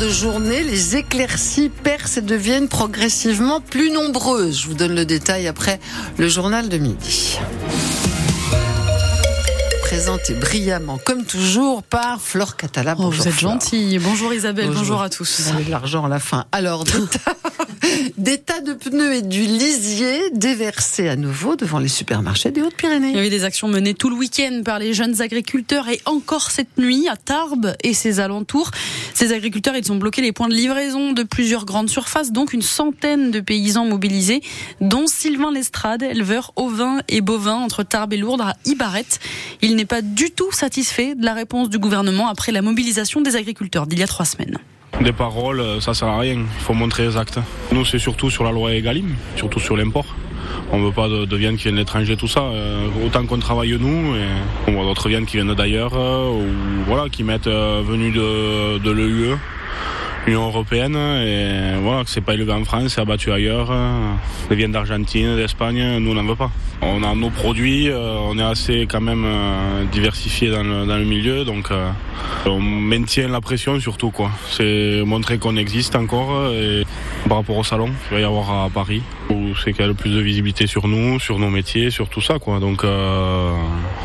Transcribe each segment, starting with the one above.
de journée, les éclaircies percent et deviennent progressivement plus nombreuses. Je vous donne le détail après le journal de midi présenté brillamment, comme toujours, par Flore Catala. Oh, vous êtes gentille. Bonjour Isabelle, bonjour, à tous. Vous avez de l'argent à la fin. Alors, des tas de pneus et du lisier déversés à nouveau devant les supermarchés des Hautes-Pyrénées. Il y avait des actions menées tout le week-end par les jeunes agriculteurs et encore cette nuit à Tarbes et ses alentours. Ces agriculteurs, ils ont bloqué les points de livraison de plusieurs grandes surfaces, donc une centaine de paysans mobilisés, dont Sylvain Lestrade, éleveur ovin et bovin entre Tarbes et Lourdes à Ibaret. Il n'est pas du tout satisfait de la réponse du gouvernement après la mobilisation des agriculteurs d'il y a trois semaines. Des paroles, ça sert à rien. Il faut montrer les actes. Nous, c'est surtout sur la loi Egalim, surtout sur l'import. On ne veut pas de, viande qui vient de tout ça. Euh, autant qu'on travaille nous, et on voit d'autres viandes qui viennent d'ailleurs, euh, ou voilà, qui mettent euh, venus de, de l'EUE. Européenne et voilà que c'est pas élevé en France, c'est abattu ailleurs. Les viandes d'Argentine, d'Espagne, nous on n'en veut pas. On a nos produits, on est assez quand même diversifié dans le, milieu, donc on maintient la pression surtout quoi. C'est montrer qu'on existe encore et par rapport au salon qu'il va y avoir à Paris où c'est qu'il y a le plus de visibilité sur nous, sur nos métiers, sur tout ça quoi. Donc euh,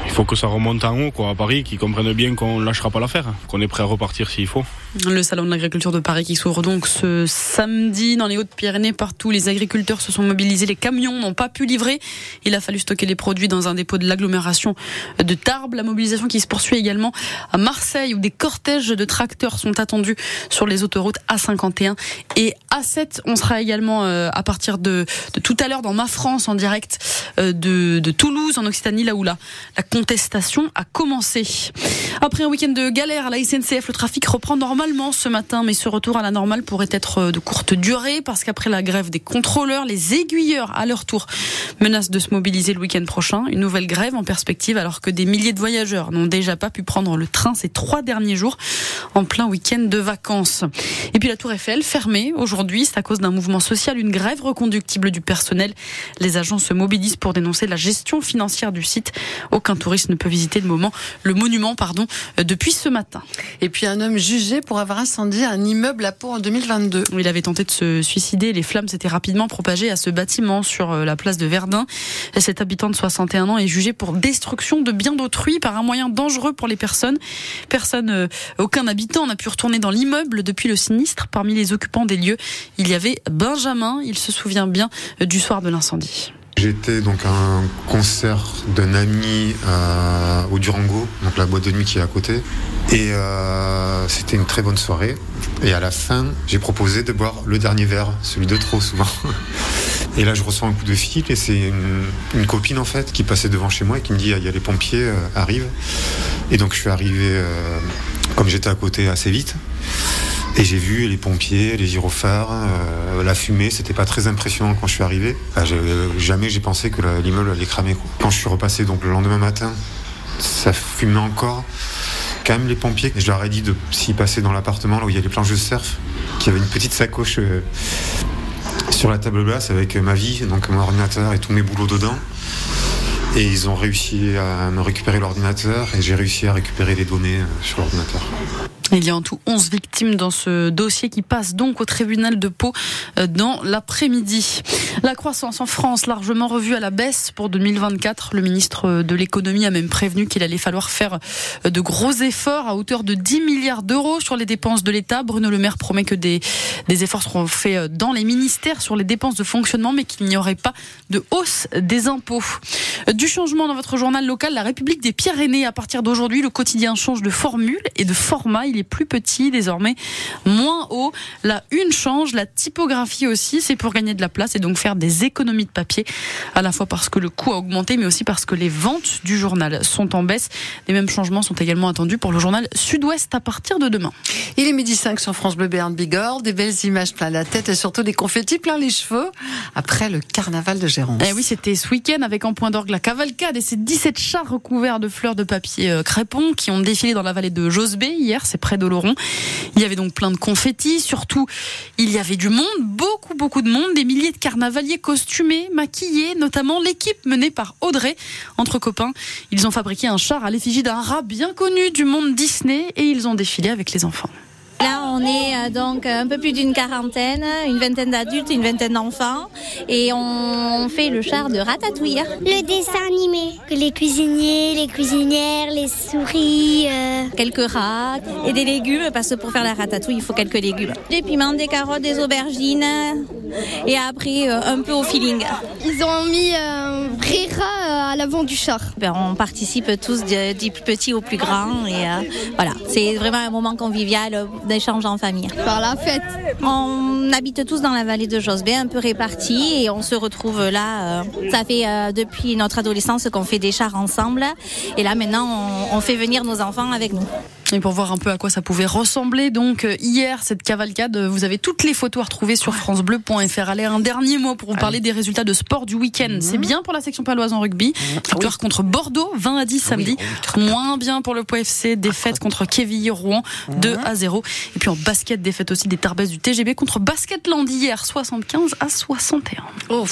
il faut que ça remonte en haut quoi à Paris, qu'ils comprennent bien qu'on lâchera pas l'affaire, qu'on est prêt à repartir s'il faut. Le salon de l'agriculture de Paris qui s'ouvre donc ce samedi dans les Hautes-Pyrénées partout les agriculteurs se sont mobilisés, les camions n'ont pas pu livrer. Il a fallu stocker les produits dans un dépôt de l'agglomération de Tarbes, la mobilisation qui se poursuit également à Marseille où des cortèges de tracteurs sont attendus sur les autoroutes A51 et A7. On sera également euh, à partir de, tout à l'heure dans Ma France en direct euh, de, de, Toulouse en Occitanie, là où la, la contestation a commencé. Après un week-end de galère à la SNCF, le trafic reprend normalement ce matin, mais ce retour à la normale pourrait être euh, de courte durée parce qu'après la grève des contrôleurs, les aiguilleurs à leur tour menacent de se mobiliser le week-end prochain. Une nouvelle grève en perspective alors que des milliers de voyageurs n'ont déjà pas pu prendre le train ces trois derniers jours en plein week-end de vacances. Et puis la Tour Eiffel fermée aujourd'hui, c'est à cause d'un mouvement social, une grève reconductible du personnel. Les agents se mobilisent pour dénoncer la gestion financière du site. Aucun touriste ne peut visiter le moment, le monument, pardon, euh, depuis ce matin. Et puis un homme jugé pour avoir incendié un immeuble à Pau en 2022. Il avait tenté de se suicider. Les flammes s'étaient rapidement propagées à ce bâtiment sur euh, la place de Verdun. Cet habitant de 61 ans est jugé pour destruction de biens d'autrui par un moyen dangereux pour les personnes. Personne, euh, aucun habitant n'a pu retourner dans l'immeuble depuis le sinistre. Parmi les occupants des lieux, il y avait Benjamin. Il se souvient bien du soir de l'incendie. J'étais donc à un concert d'un ami euh, au Durango, donc la boîte de nuit qui est à côté. Et euh, c'était une très bonne soirée. Et à la fin, j'ai proposé de boire le dernier verre, celui de trop souvent. Et là, je reçois un coup de fil et c'est une, copine en fait qui passait devant chez moi et qui me dit il y a les pompiers euh, arrivent. Et donc je suis arrivé, comme j'étais à côté, assez vite. Et j'ai vu les pompiers, les gyrophares, euh, la fumée. C'était pas très impressionnant quand je suis arrivé. jamais j'ai pensé que l'immeuble allait cramer. Quand je suis repassé donc le lendemain matin, ça fumait encore. Quand même les pompiers, je leur ai dit de s'y passer dans l'appartement là où il y a les planches de surf, qu'il y avait une petite sacoche euh, sur la table basse avec ma vie, donc mon ordinateur et tous mes boulots dedans. Et ils ont réussi à me récupérer l'ordinateur et j'ai réussi à récupérer les données euh, sur l'ordinateur. Il y a en tout 11 victimes dans ce dossier qui passe donc au tribunal de Pau euh, dans l'après-midi. La croissance en France largement revue à la baisse pour 2024. Le ministre de l'économie a même prévenu qu'il allait falloir faire euh, de gros efforts à hauteur de 10 milliards d'euros sur les dépenses de l'État. Bruno Le Maire promet que des, efforts seront faits euh, dans les ministères sur les dépenses de fonctionnement, mais qu'il n'y aurait pas de hausse des impôts. Du changement dans votre journal local, La République des Pyrénées. À partir d'aujourd'hui, le quotidien change de formule et de format. Est plus petit désormais, moins haut. La une change, la typographie aussi. C'est pour gagner de la place et donc faire des économies de papier, à la fois parce que le coût a augmenté, mais aussi parce que les ventes du journal sont en baisse. Les mêmes changements sont également attendus pour le journal Sud-Ouest à partir de demain. Il est midi 5 sur France Bleu Béarn Bigorre, des belles images plein la tête et surtout des confettis plein les cheveux après le carnaval de Gérance. Eh oui, c'était ce week-end avec en point d'orgue la cavalcade et ces 17 chars recouverts de fleurs de papier euh, crépon qui ont défilé dans la vallée de Josbé hier, c'est près d'Oloron. Il y avait donc plein de confettis, surtout il y avait du monde, beaucoup beaucoup de monde, des milliers de carnavaliers costumés, maquillés, notamment l'équipe menée par Audrey. Entre copains, ils ont fabriqué un char à l'effigie d'un rat bien connu du monde Disney et ils ont défilé avec les enfants. On est euh, donc un peu plus d'une quarantaine, une vingtaine d'adultes, une vingtaine d'enfants, et on fait le char de ratatouille. Le dessin animé, que les cuisiniers, les cuisinières, les souris. euh, Quelques rats et des légumes, parce que pour faire la ratatouille, il faut quelques légumes. Des piments, des carottes, des aubergines, et après euh, un peu au feeling. Ils ont mis un vrai rat à l'avant du char. Ben, on participe tous du plus petit au plus grand, et euh, voilà, c'est vraiment un moment convivial euh, en famille. Par la fête. On habite tous dans la vallée de Josbet, un peu répartis, et on se retrouve là. euh, ça fait euh, depuis notre adolescence qu'on fait des chars ensemble, et là maintenant on, on fait venir nos enfants avec nous. Et pour voir un peu à quoi ça pouvait ressembler, donc euh, hier, cette cavalcade, euh, vous avez toutes les photos à retrouver sur francebleu.fr. Allez, un dernier mot pour vous parler des résultats de sport du week-end. C'est bien pour la section paloise en rugby. Victoire contre Bordeaux, 20 à 10 samedi. Moins bien pour le POFC, défaite contre Quevilly-Rouen, 2 à 0. Et puis en basket, défaite aussi des Tarbes du TGB contre Basketland hier, 75 à 61. Oh.